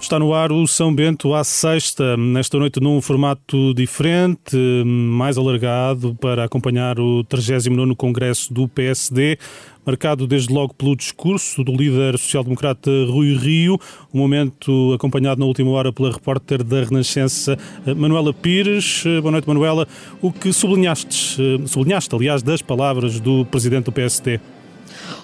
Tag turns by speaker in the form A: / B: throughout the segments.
A: Está no ar o São Bento à sexta, nesta noite num formato diferente, mais alargado, para acompanhar o 39º Congresso do PSD, marcado desde logo pelo discurso do líder social-democrata Rui Rio, um momento acompanhado na última hora pela repórter da Renascença Manuela Pires. Boa noite, Manuela. O que sublinhaste, sublinhaste aliás, das palavras do presidente do PSD?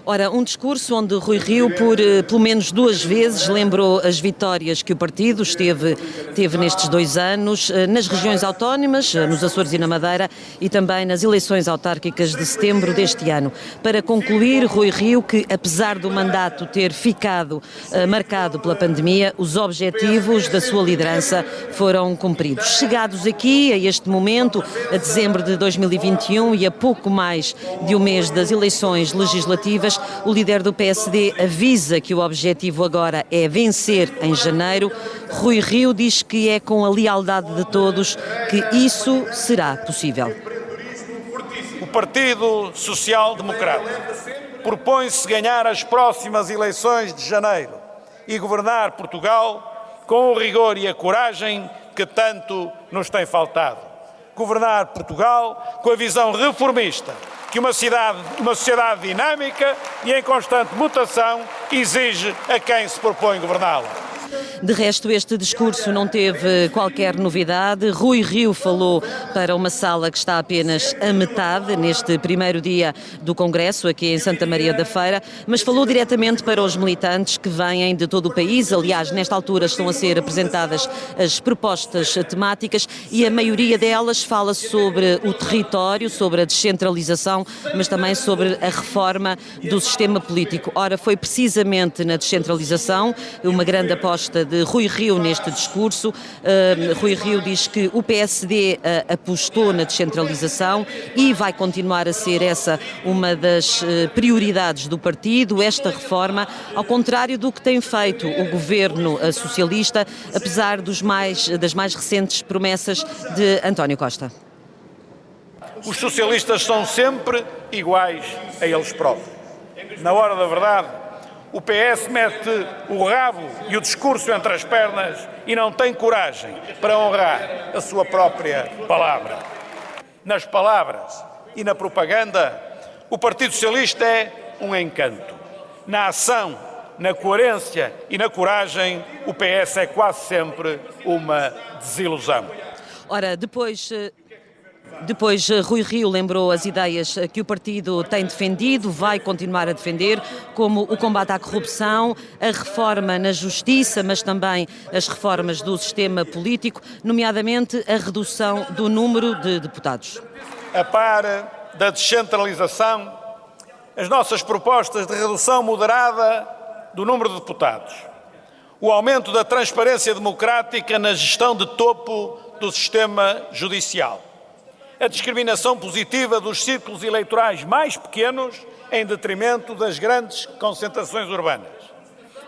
B: Ora, um discurso onde Rui Rio, por eh, pelo menos duas vezes, lembrou as vitórias que o partido esteve, teve nestes dois anos, eh, nas regiões autónomas, eh, nos Açores e na Madeira, e também nas eleições autárquicas de setembro deste ano. Para concluir, Rui Rio, que apesar do mandato ter ficado marcado pela pandemia, os objetivos da sua liderança foram cumpridos. Chegados aqui, a este momento, a dezembro de 2021 e a pouco mais de um mês das eleições legislativas, o líder do PSD avisa que o objetivo agora é vencer em janeiro. Rui Rio diz que é com a lealdade de todos que isso será possível.
C: O Partido Social Democrata propõe-se ganhar as próximas eleições de janeiro e governar Portugal com o rigor e a coragem que tanto nos tem faltado. Governar Portugal com a visão reformista que uma, cidade, uma sociedade dinâmica e em constante mutação exige a quem se propõe governá-la.
B: De resto, este discurso não teve qualquer novidade. Rui Rio falou para uma sala que está apenas a metade neste primeiro dia do Congresso, aqui em Santa Maria da Feira, mas falou diretamente para os militantes que vêm de todo o país. Aliás, nesta altura estão a ser apresentadas as propostas temáticas e a maioria delas fala sobre o território, sobre a descentralização, mas também sobre a reforma do sistema político. Ora, foi precisamente na descentralização uma grande aposta de Rui Rio neste discurso. Uh, Rui Rio diz que o PSD uh, ah, apostou na descentralização e vai continuar a ser essa uma das uh, prioridades do partido, esta reforma, ao contrário do que tem feito o governo socialista, apesar dos mais, das mais recentes promessas de António Costa.
C: Os socialistas são sempre iguais a eles próprios. Na hora da verdade, o PS mete o rabo e o discurso entre as pernas e não tem coragem para honrar a sua própria palavra. Nas palavras e na propaganda, o Partido Socialista é um encanto. Na ação, na coerência e na coragem, o PS é quase sempre uma desilusão.
B: Ora, depois eh, depois, eh, Rui Rio lembrou as ideias eh, que o partido tem defendido, vai continuar a defender, como o combate à corrupção, a reforma na justiça, mas também as reformas do sistema político, nomeadamente a redução do número de deputados.
C: A par da descentralização, as nossas propostas de redução moderada do número de deputados, o aumento da transparência democrática na gestão de topo do sistema judicial a discriminação positiva dos círculos eleitorais mais pequenos em detrimento das grandes concentrações urbanas,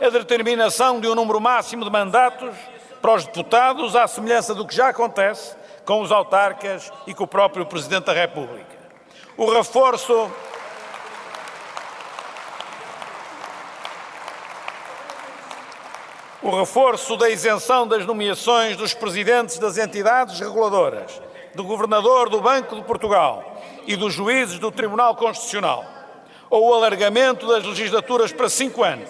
C: a determinação de um número máximo de mandatos para os deputados, à semelhança do que já acontece com os autarcas e com o próprio Presidente da República. O reforço o reforço da isenção das nomeações dos presidentes das entidades reguladoras do Governador do Banco de Portugal e dos juízes do Tribunal Constitucional, ou o alargamento das legislaturas para cinco anos,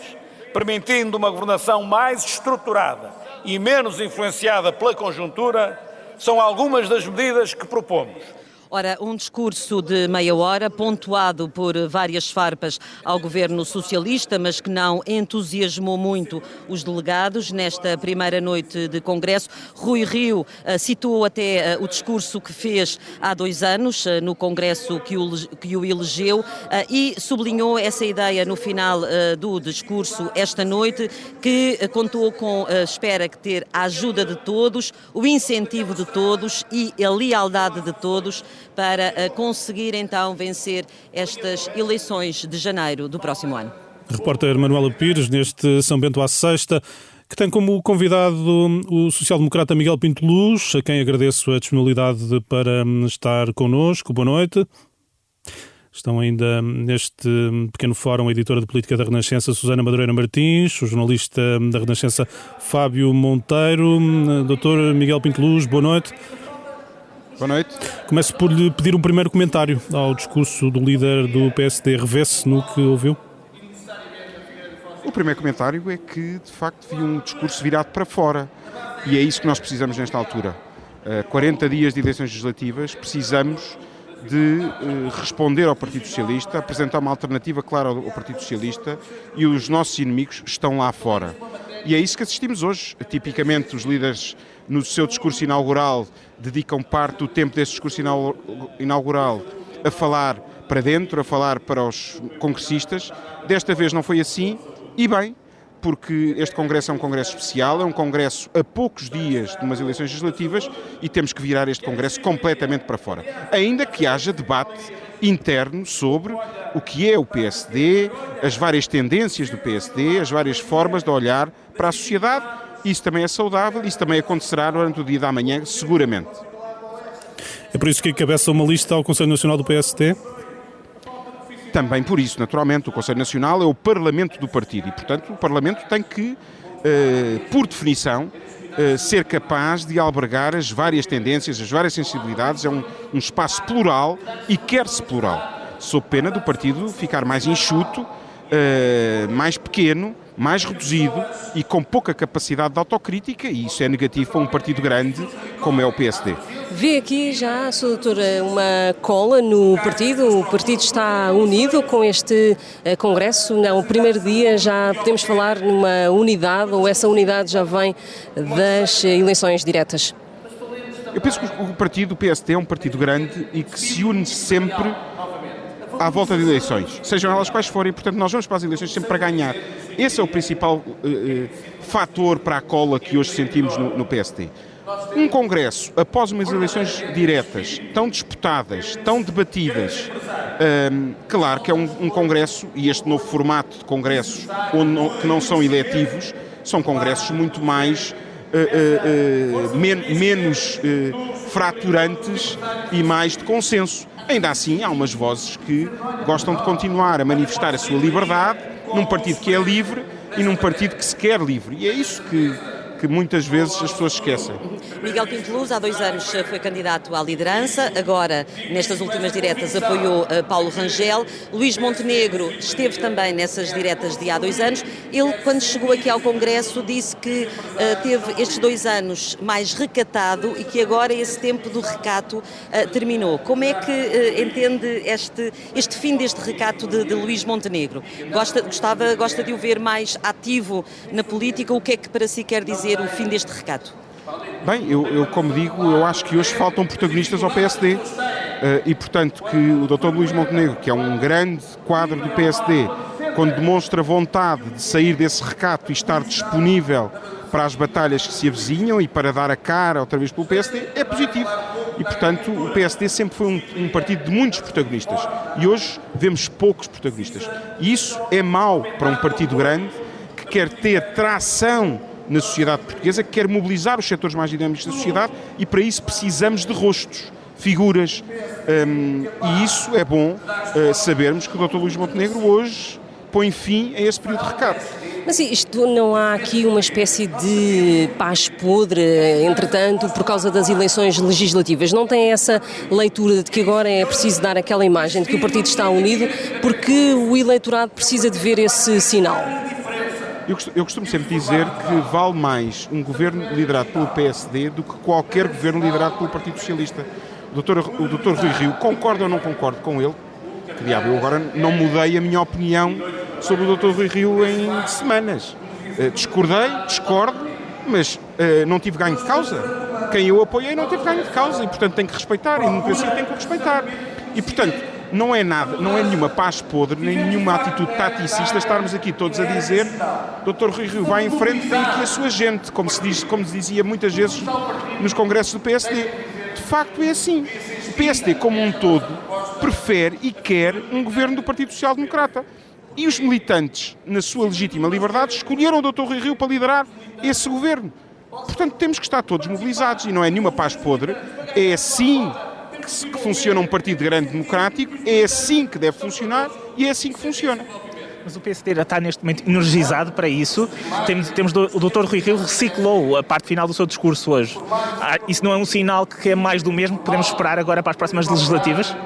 C: permitindo uma governação mais estruturada e menos influenciada pela conjuntura, são algumas das medidas que propomos
B: Ora, um discurso de meia hora, pontuado por várias farpas ao governo socialista, mas que não entusiasmou muito os delegados nesta primeira noite de Congresso. Rui Rio uh, citou até uh, o discurso que fez há dois anos uh, no Congresso que o, que o elegeu e sublinhou essa ideia no final do discurso esta noite, que contou com, espera que ter a ajuda de todos, o incentivo de todos e a lealdade de todos para eh, conseguir então vencer estas eleições de janeiro do próximo ano.
A: Repórter Manuela Pires, neste São Bento à Sexta, que tem como convidado o social-democrata Miguel Pinto Luz, a quem agradeço a disponibilidade para hum, estar connosco. Boa noite. Estão ainda neste pequeno fórum a editora de política da Renascença, Susana Madureira Martins, o jornalista da Renascença, Fábio Monteiro, Dr. Miguel Pinteluz, boa noite.
D: Boa noite.
A: Começo por lhe pedir um primeiro comentário ao discurso do líder do PSD. Revê-se no que ouviu?
D: O primeiro comentário é que, de facto, vi um discurso virado para fora. E é isso que nós precisamos nesta altura. Uh, 40 dias de eleições legislativas, precisamos de uh, responder ao Partido Socialista, apresentar uma alternativa clara ao Partido Socialista e os nossos inimigos estão lá fora. E é isso que assistimos hoje. Tipicamente, os líderes, no seu discurso inaugural, dedicam parte do tempo desse discurso inaugural a falar para dentro, a falar para os congressistas. Desta vez não foi assim, e bem, porque este Congresso é um Congresso especial, é um Congresso a poucos dias de umas eleições legislativas e temos que virar este Congresso completamente para fora. Ainda que haja debate interno sobre o que é o PSD, as várias tendências do PSD, as várias formas de olhar para a sociedade. Isso também é saudável, isso também acontecerá durante o dia da manhã, seguramente.
A: É por isso que encabeça uma lista ao Conselho Nacional do PSD?
D: Também por isso, naturalmente, o Conselho Nacional é o Parlamento do partido e, portanto, o Parlamento tem que, eh, por definição, eh, ser capaz de albergar as várias tendências, as várias sensibilidades. É um, um espaço plural e quer-se plural, sob pena do partido ficar mais enxuto, eh, mais pequeno, mais reduzido e com pouca capacidade de autocrítica, e isso é negativo para um partido grande como é o PSD.
B: Vê aqui já, Sr. Doutora, uma cola no partido? O partido está unido com este uh, Congresso? Não, o primeiro dia já podemos falar numa unidade ou essa unidade já vem das eleições diretas?
D: Eu penso que o partido, o PSD, é um partido grande e que se une sempre à volta de eleições, sejam elas quais forem, portanto nós vamos para as eleições sempre para ganhar. Esse é o principal uh, uh, fator para a cola que hoje sentimos no, no PSD. Um Congresso, após umas eleições diretas, tão disputadas, tão debatidas, um, claro que é um, um, Congresso, e este novo formato de Congressos, onde não, que não são eletivos, são Congressos muito mais. Uh, uh, uh, men menos fraturantes e mais de consenso. Ainda assim, há umas vozes que gostam de continuar a manifestar a sua liberdade num partido que é livre e num partido que se quer livre. E é isso que que muitas vezes as pessoas esquecem.
B: Miguel Pinteluz, há dois anos foi candidato à liderança, agora, nestas últimas diretas, apoiou uh, Paulo Rangel. Luís Montenegro esteve também nessas diretas de há dois anos. Ele, quando chegou aqui ao Congresso, disse que uh, teve estes dois anos mais recatado e que agora esse tempo do recato uh, terminou. Como é que entende este, este fim deste recato de, de Luís Montenegro? Gosta, gostava, gosta de o ver mais ativo na política? O que é que para si quer dizer? Dizer o fim deste recado?
D: Bem, eu, eu, como digo, eu acho que hoje faltam protagonistas ao PSD uh, eh, e, portanto, que o Dr. Luís Montenegro, que é um grande quadro do PSD, quando demonstra vontade de sair desse recato e estar disponível para as batalhas que se avizinham e para dar a cara outra vez pelo PSD, é positivo. E, portanto, o PSD sempre foi um, um partido de muitos protagonistas e hoje vemos poucos protagonistas. E isso é mau para um partido grande que quer ter tração na sociedade portuguesa, que quer mobilizar os setores mais dinâmicos da sociedade e para isso precisamos de rostos, figuras. Um, e isso é bom uh, sabermos que o Dr. Luís Montenegro hoje põe fim a esse período de recado.
B: Mas isto não há aqui uma espécie de paz podre, entretanto, por causa das eleições legislativas? Não tem essa leitura de que agora é preciso dar aquela imagem de que o partido está unido porque o eleitorado precisa de ver esse sinal?
D: Eu, eu costumo sempre dizer que vale mais um governo liderado pelo PSD do que qualquer governo liderado pelo Partido Socialista. O doutor, o doutor Rui Rio, concordo ou não concordo com ele? Que diabo, eu agora não mudei a minha opinião sobre o doutor Rui Rio em semanas. Uh, discordei, discordo, mas uh, não tive ganho de causa. Quem eu apoiei não teve ganho de causa e, portanto, tem que respeitar. E a democracia tem que respeitar. E, portanto, não é nada, não é nenhuma paz podre, nem nenhuma atitude taticista estarmos aqui todos a dizer Dr. Rui Rio vai em frente, tem aqui a sua gente, como se, diz, como se dizia muitas vezes nos congressos do PSD. De facto é assim. O PSD, como um todo, prefere e quer um governo do Partido Social Democrata. E os militantes, na sua legítima liberdade, escolheram o Dr. Rui Rio para liderar esse governo. Portanto, temos que estar todos mobilizados e não é nenhuma paz podre, é sim que, que funciona um partido grande democrático, é assim que deve funcionar e é assim que funciona.
E: Mas o PSD já está neste momento energizado para isso. Temos, temos o Dr. Rui Rio reciclou a parte final do seu discurso hoje. Ah, isso não é um sinal que é mais do mesmo que podemos esperar agora para as próximas legislativas?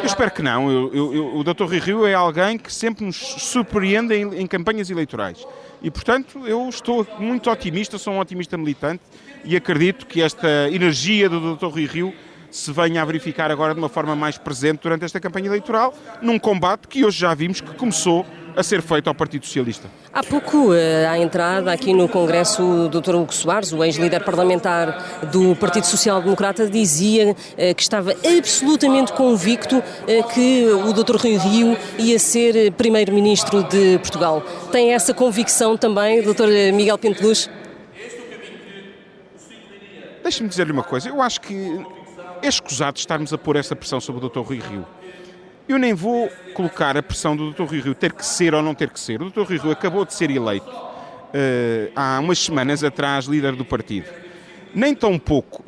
D: Eu espero que não. Eu, eu, eu, o Dr. Rui Rio é alguém que sempre nos surpreende em, em campanhas eleitorais. E, portanto, eu estou muito otimista, sou um otimista militante e acredito que esta energia do Dr. Rui Rio se venha a verificar agora de uma forma mais presente durante esta campanha eleitoral, num combate que hoje já vimos que começou a ser feito ao Partido Socialista.
F: Há pouco, eh, à entrada aqui no Congresso, o Dr. Hugo Soares, o ex-líder parlamentar do Partido Social Democrata, dizia eh, que estava absolutamente convicto eh, que o Dr. Rui Rio ia ser primeiro-ministro de Portugal. Tem essa convicção também, Dr. Miguel Pinteluz?
D: Deixe-me dizer-lhe uma coisa. Eu acho que é escusado estarmos a pôr essa pressão sobre o Dr. Rui Rio. Eu nem vou colocar a pressão do Dr. Rui Rio ter que ser ou não ter que ser. O Dr. Rui Rio acabou de ser eleito uh, há umas semanas atrás líder do partido. Nem tão pouco.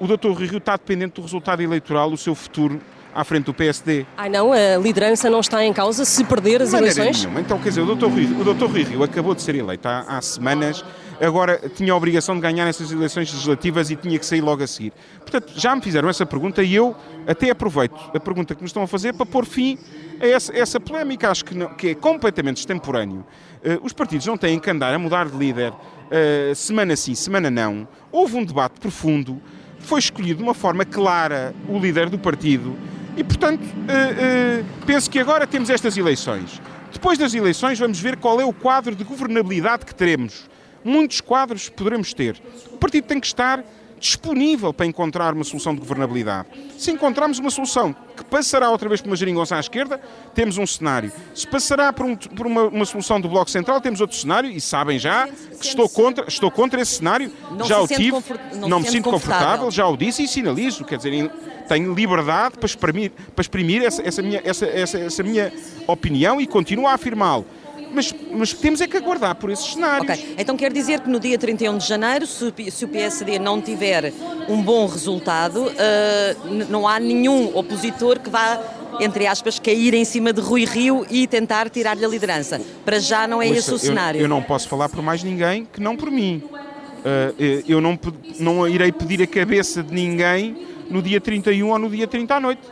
D: O Dr. Rui Rio está dependente do resultado eleitoral, o seu futuro à frente do PSD.
F: Ai não, a liderança não está em causa se perder as eleições?
D: Nenhuma. Então, quer dizer, o Dr. Rui, o Dr. Rui Rio acabou de ser eleito há, há semanas agora tinha a obrigação de ganhar essas eleições legislativas e tinha que sair logo a seguir. Portanto, já me fizeram essa pergunta e eu até aproveito a pergunta que me estão a fazer para pôr fim a essa, essa polémica. Acho que, não, que é completamente extemporâneo. Uh, os partidos não têm que andar a mudar de líder uh, semana sim, semana não. Houve um debate profundo, foi escolhido de uma forma clara o líder do partido e, portanto, uh, penso que agora temos estas eleições. Depois das eleições, vamos ver qual é o quadro de governabilidade que teremos muitos quadros poderemos ter. O partido tem que estar disponível para encontrar uma solução de governabilidade. Se encontrarmos uma solução que passará outra vez por uma geringonça à esquerda, temos um cenário. Se passará por, um, por uma, uma, solução do Bloco Central, temos outro cenário e sabem já que estou contra, estou contra esse cenário.
B: Não
D: já o
B: tive,
D: não, não me sinto confortável. já o disse e sinalizo, quer dizer, tenho liberdade para exprimir, para exprimir essa, essa, minha, essa, essa minha opinião e continuo a afirmá-lo mas, mas temos é que aguardar por esses cenários.
B: Ok, então quer dizer que no dia 31 de janeiro, se, se o PSD não tiver um bom resultado, uh, não há nenhum opositor que vá entre aspas, cair em cima de Rui Rio e tentar tirar-lhe a liderança. Para já não é Ouça, esse o cenário.
D: Eu, eu não posso falar por mais ninguém que não por mim. Uh, eu não, não irei pedir a cabeça de ninguém no dia 31 ou no dia 30 à noite.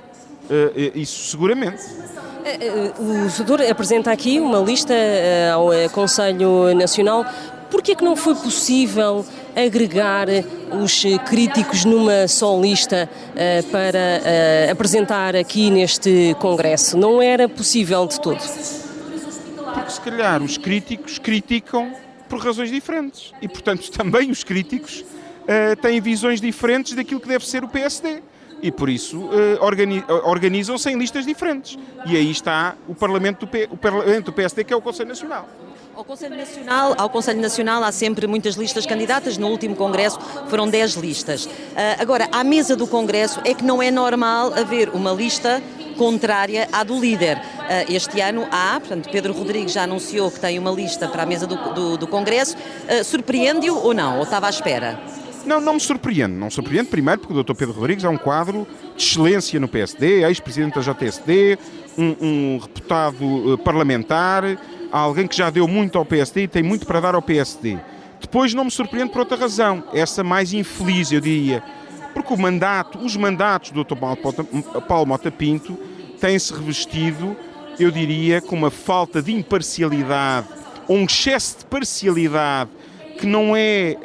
D: Uh, isso seguramente.
F: Eh, eh, o senador apresenta aqui uma lista eh, ao Conselho Nacional. Por que é que não foi possível agregar os críticos numa só lista para apresentar aqui neste Congresso? Não era possível de todo?
D: Porque se calhar os críticos criticam por razões diferentes e, portanto, também os críticos têm visões diferentes daquilo que deve ser o PSD e por isso uh, organizam-se em listas diferentes. E aí está o Parlamento, do P, o Parlamento do PSD, que é o Conselho Nacional.
B: Ao Conselho Nacional, ao Conselho Nacional há sempre muitas listas candidatas. No último Congresso foram 10 listas. Uh, agora, à mesa do Congresso é que não é normal haver uma lista contrária à do líder. Este ano há, portanto, Pedro Rodrigues já anunciou que tem uma lista para a mesa do, do, do Congresso. Surpreende-o ou não? Ou estava à espera?
D: Não, não me surpreende. Não me surpreende, primeiro, porque o Dr. Pedro Rodrigues é um quadro de excelência no PSD, ex-presidente da JSD, um, um reputado uh, parlamentar, alguém que já deu muito ao PSD e tem muito para dar ao PSD. Depois não me surpreende por outra razão, essa mais infeliz, eu diria, porque o mandato, os mandatos do Dr. Paulo Mota Pinto têm-se revestido, eu diria, com uma falta de imparcialidade, ou um excesso de parcialidade que não é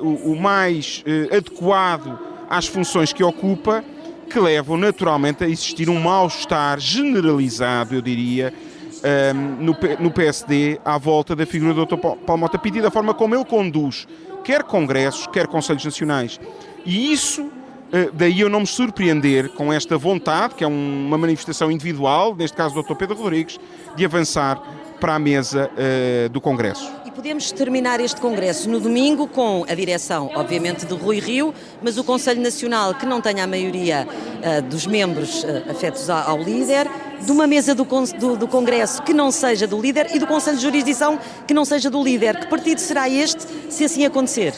D: uh, o, mais uh, adequado às funções que ocupa, que levam naturalmente a existir um mal-estar generalizado, eu diria, um, ehm, no, no, PSD à volta da figura do Dr. Paulo Mota Pinto e da forma como ele conduz quer congressos, quer conselhos nacionais. E isso, eh, daí eu não me surpreender com esta vontade, que é uma manifestação individual, neste caso do Dr. Pedro Rodrigues, de avançar para a mesa uh, do Congresso.
B: Podemos terminar este Congresso no domingo com a direção, obviamente, de Rui Rio, mas o Conselho Nacional, que não tenha a maioria uh, dos membros uh, afetos ao, ao, líder, de uma mesa do, do, do, Congresso que não seja do líder e do Conselho de Jurisdição que não seja do líder. Que partido será este se assim acontecer?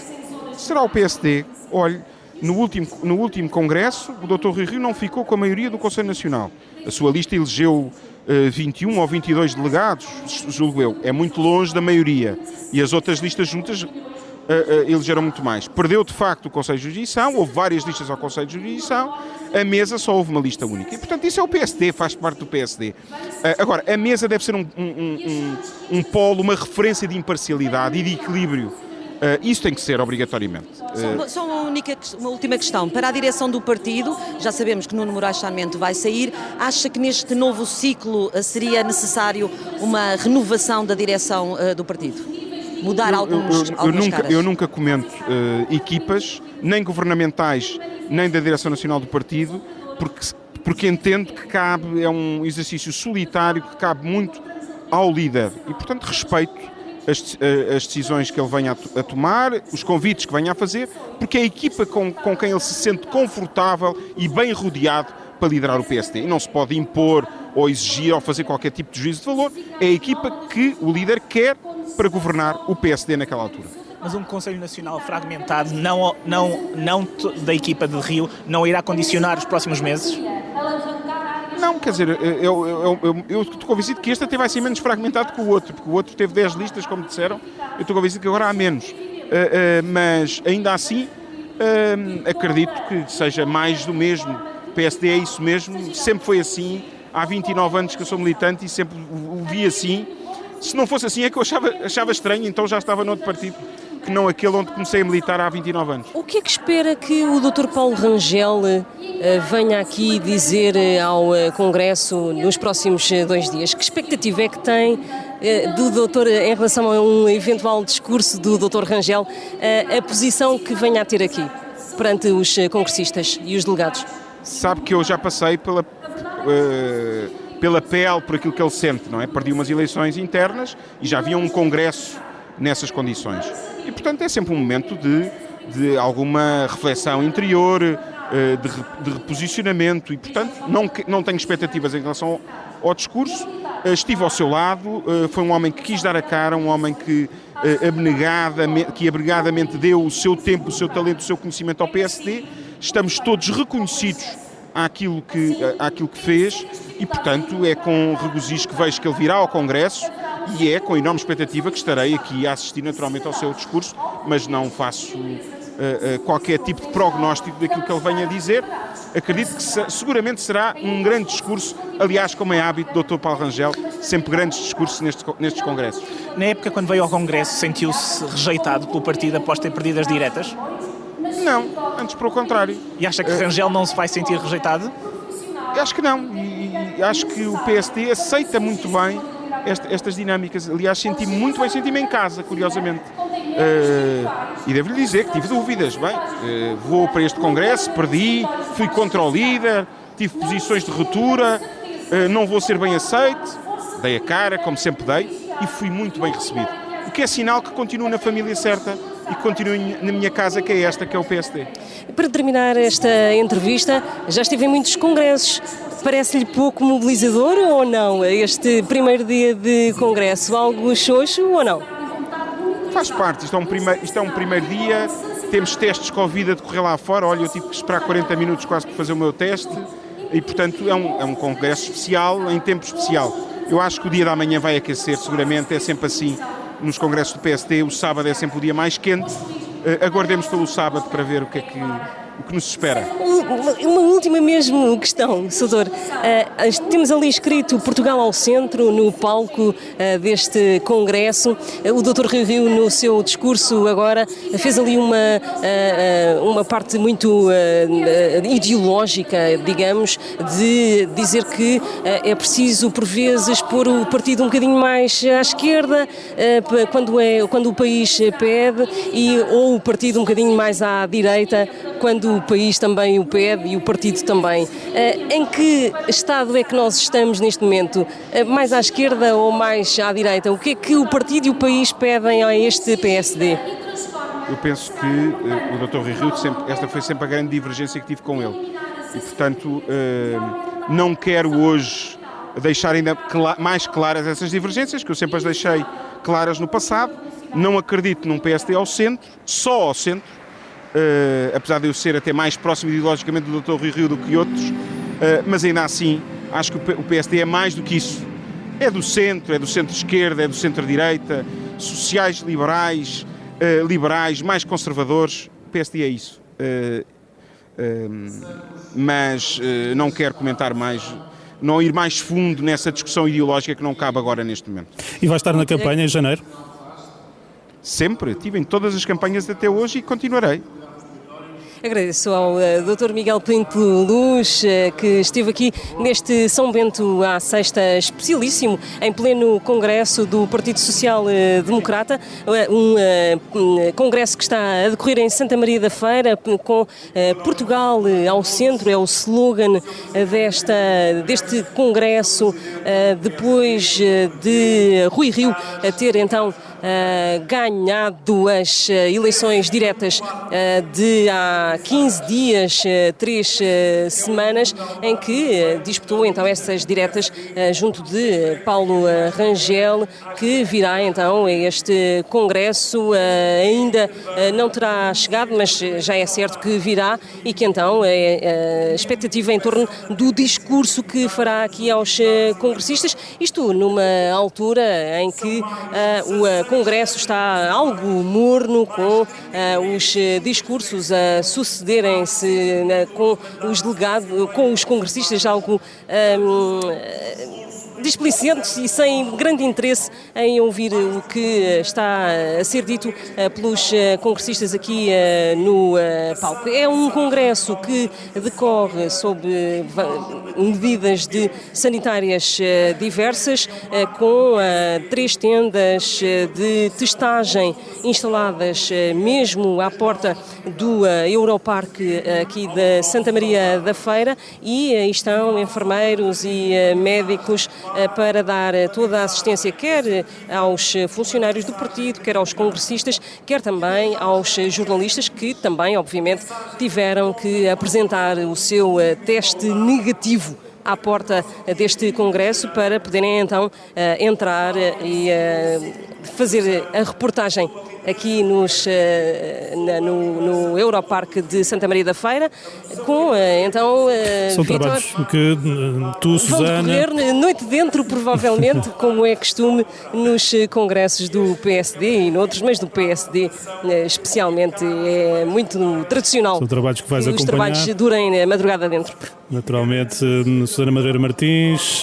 D: Será o PSD. Olhe, no último, no último congresso, o Dr. Rui Rio não ficou com a maioria do Conselho Nacional. A sua lista elegeu uh, 21 ou 22 delegados, julgo eu. É muito longe da maioria. E as outras listas juntas uh, uh, elegeram muito mais. Perdeu, de facto, o Conselho de Jurisdição, houve várias listas ao Conselho de Jurisdição, a mesa só houve uma lista única. E, portanto, isso é o PSD, faz parte do PSD. agora, a mesa deve ser um, um, um, um polo, uma referência de imparcialidade e de equilíbrio Uh, isso tem que ser obrigatoriamente.
B: Só, só uma, única, uma última questão. Para a direção do partido, já sabemos que Nuno Moraes Sarmento vai sair. Acha que neste novo ciclo uh, seria necessário uma renovação da direção uh, do partido? Mudar
D: eu,
B: alguns,
D: eu, eu,
B: algumas
D: nunca,
B: caras?
D: Eu nunca comento equipas, nem governamentais, nem da direção nacional do partido, porque, porque entendo que cabe, é um exercício solitário que cabe muito ao líder. E, portanto, respeito as, eh, as, decisões que ele venha a, a, tomar, os convites que venha a fazer, porque é a equipa com, com quem ele se sente confortável e bem rodeado para liderar o PSD. E não se pode impor ou exigir ou fazer qualquer tipo de juízo de valor. É a equipa que o líder quer para governar o PSD naquela altura.
E: Mas um Conselho Nacional fragmentado, não, não, não da equipa de Rio, não irá condicionar os próximos meses?
D: Não, quer dizer, eu, eu, eu, eu estou convencido que este até vai ser menos fragmentado que o outro, porque o outro teve 10 listas, como disseram, eu estou convencido que agora há menos. Uh, uh, mas ainda assim, uh, acredito que seja mais do mesmo. O PSD é isso mesmo, sempre foi assim. Há 29 anos que eu sou militante e sempre o vi assim. Se não fosse assim é que eu achava, achava estranho, então já estava noutro partido que não aquele onde comecei a militar há 29 anos.
F: O que é que espera que o Dr. Paulo Rangel uh, venha aqui dizer uh, ao uh, Congresso nos próximos dois dias? Que expectativa é que tem do doutor em relação a um eventual discurso do Dr. Rangel, a posição que venha a ter aqui perante os congressistas e os delegados?
D: Sabe que eu já passei pela pela pele por aquilo que ele sente, não é? Perdi umas eleições internas e já havia um congresso nessas condições. E, portanto, é sempre um momento de, de alguma reflexão interior, eh, de, de reposicionamento e, portanto, não, não tenho expectativas em relação ao, ao discurso. Eh, estive ao seu lado, eh, foi um homem que quis dar a cara, um homem que abnegadamente, que abnegadamente deu o seu tempo, o seu talento, o seu conhecimento ao PSD. Estamos todos reconhecidos àquilo que, àquilo que fez e, portanto, é com regozijo que vejo que ele virá ao Congresso e é com enorme expectativa que estarei aqui a assistir naturalmente ao seu discurso, mas não faço uh, uh, qualquer tipo de prognóstico daquilo que ele venha dizer. Acredito que se, seguramente será um grande discurso, aliás, como é hábito do Dr. Paulo Rangel, sempre grandes discursos nestes, nestes congressos.
E: Na época, quando veio ao Congresso, sentiu-se rejeitado pelo partido após ter perdido as diretas?
D: Não, antes pelo contrário.
E: E acha que uh, Rangel não se vai sentir rejeitado?
D: Acho que não. E, e acho que o PSD aceita muito bem estas dinâmicas. Aliás, senti-me muito bem, senti-me em casa, curiosamente. Uh, e devo-lhe dizer que tive dúvidas. Bem, uh, vou para este congresso, perdi, fui contra o líder, tive posições de ruptura, uh, não vou ser bem aceito. Dei a cara, como sempre dei, e fui muito bem recebido. O que é sinal que continuo na família certa e continuo na minha casa, que é esta, que é o PSD.
F: Para terminar esta entrevista, já estive em muitos congressos. Parece-lhe pouco mobilizador ou não este primeiro dia de congresso? Algo xoxo ou não?
D: Faz parte, isto é um primeiro, isto é um primeiro dia, temos testes Covid a decorrer lá fora. Olha, eu tive que esperar 40 minutos quase para fazer o meu teste e, portanto, é um, é um congresso especial, em tempo especial. Eu acho que o dia da manhã vai aquecer, seguramente, é sempre assim nos congressos do PSD. O sábado é sempre o dia mais quente. Uh, aguardemos pelo sábado para ver o que é que o que nos espera?
F: Uma, uma última mesmo questão, Soutor. Uh, temos ali escrito Portugal ao centro no palco uh, deste congresso. Uh, o Dr. Rio, no seu discurso agora, fez ali uma, uma parte muito ideológica, digamos, de dizer que é preciso, por vezes, pôr o partido um bocadinho mais à esquerda quando, é, quando o país pede e, ou o partido um bocadinho mais à direita quando o país também o pede e o partido também. Eh, em que estado é que nós estamos neste momento? Eh, mais à esquerda ou mais à direita? O que é que o partido e o país pedem a este PSD?
D: Eu penso que uh, o Dr. Rui Rio, sempre, esta foi sempre a grande divergência que tive com ele. E, portanto, uh, não quero hoje deixar ainda cl mais claras essas divergências, que eu sempre as deixei claras no passado. Não acredito num PSD ao centro, só ao centro, uh, apesar de eu ser até mais próximo ideologicamente do Dr. Rui Rio do que outros, uh, mas ainda assim acho que o PSD é mais do que isso. É do centro, é do centro-esquerda, é do centro-direita, sociais liberais, uh, liberais, mais conservadores. O PSD é isso. mas não quero comentar mais não ir mais fundo nessa discussão ideológica que não cabe agora neste momento.
A: E vai estar na campanha em janeiro?
D: Sempre, tive em todas as campanhas até hoje e continuarei.
F: Agradeço ao eh, Dr. Miguel Pinto Luz, uh, que esteve aqui neste São Bento à sexta especialíssimo, em pleno congresso do Partido Social uh, Democrata, um congresso que está a decorrer em Santa Maria da Feira, com Portugal ao centro, é o slogan desta, deste congresso, depois de Rui Rio ter então ganhado as uh, eleições diretas uh, de há 15 dias, 3 semanas, em que disputou então essas diretas junto de Paulo Rangel, que virá então a este congresso. ainda não terá chegado, mas já é certo que virá e que então é expectativa em torno do discurso que fará aqui aos congressistas, isto numa altura em que o Congresso está algo morno com uh, os eh, discursos a sucederem-se uh, com os delegados, com os congressistas algo um, displicentes e sem grande interesse em ouvir o que está a ser dito eh, pelos eh, congressistas aqui eh, no palco. É um congresso que decorre sob medidas de sanitárias diversas, com três tendas de testagem instaladas mesmo à porta do Europarque aqui da Santa Maria da Feira e estão enfermeiros e médicos eh, para dar eh, toda a assistência, quer eh, aos funcionários do partido, quer aos congressistas, quer também aos jornalistas que também, obviamente, tiveram que apresentar o seu teste negativo à porta deste congresso para poderem então entrar e fazer a reportagem aqui nos, eh, no, no Europarque de Santa Maria da Feira, com eh, então.
A: Eh, São Victor, trabalhos que tu, Susana.
F: Vão noite dentro, provavelmente, como é costume nos congressos do PSD e noutros, mas do PSD especialmente é muito tradicional.
A: São trabalhos que vais
F: que
A: acompanhar.
F: Os trabalhos durem a madrugada dentro.
A: Naturalmente, Susana Madeira Martins,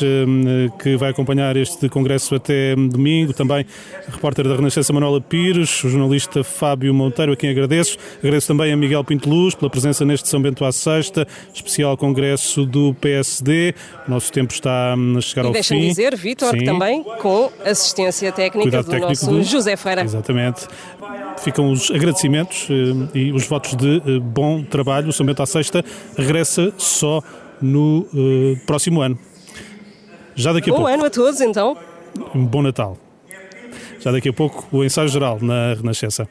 A: que vai acompanhar este congresso até domingo, também repórter da Renascença Manuela Pires, o jornalista Fábio Monteiro, a quem agradeço. Agradeço também a Miguel Pinto Luz pela presença neste São Bento à Sexta, especial congresso do PSD. O nosso tempo está a chegar
F: e
A: ao
F: fim. dizer, Vítor, que também com assistência técnica Cuidado do técnico nosso do... José Feira.
A: Exatamente ficam os agradecimentos eh, e os votos de eh, bom trabalho. O São Bento à Sexta regressa só no uh, próximo ano. Já daqui a
F: bom
A: pouco.
F: Bom ano a todos, então.
A: Um bom Natal. Já daqui a pouco o ensaio geral na Renascença.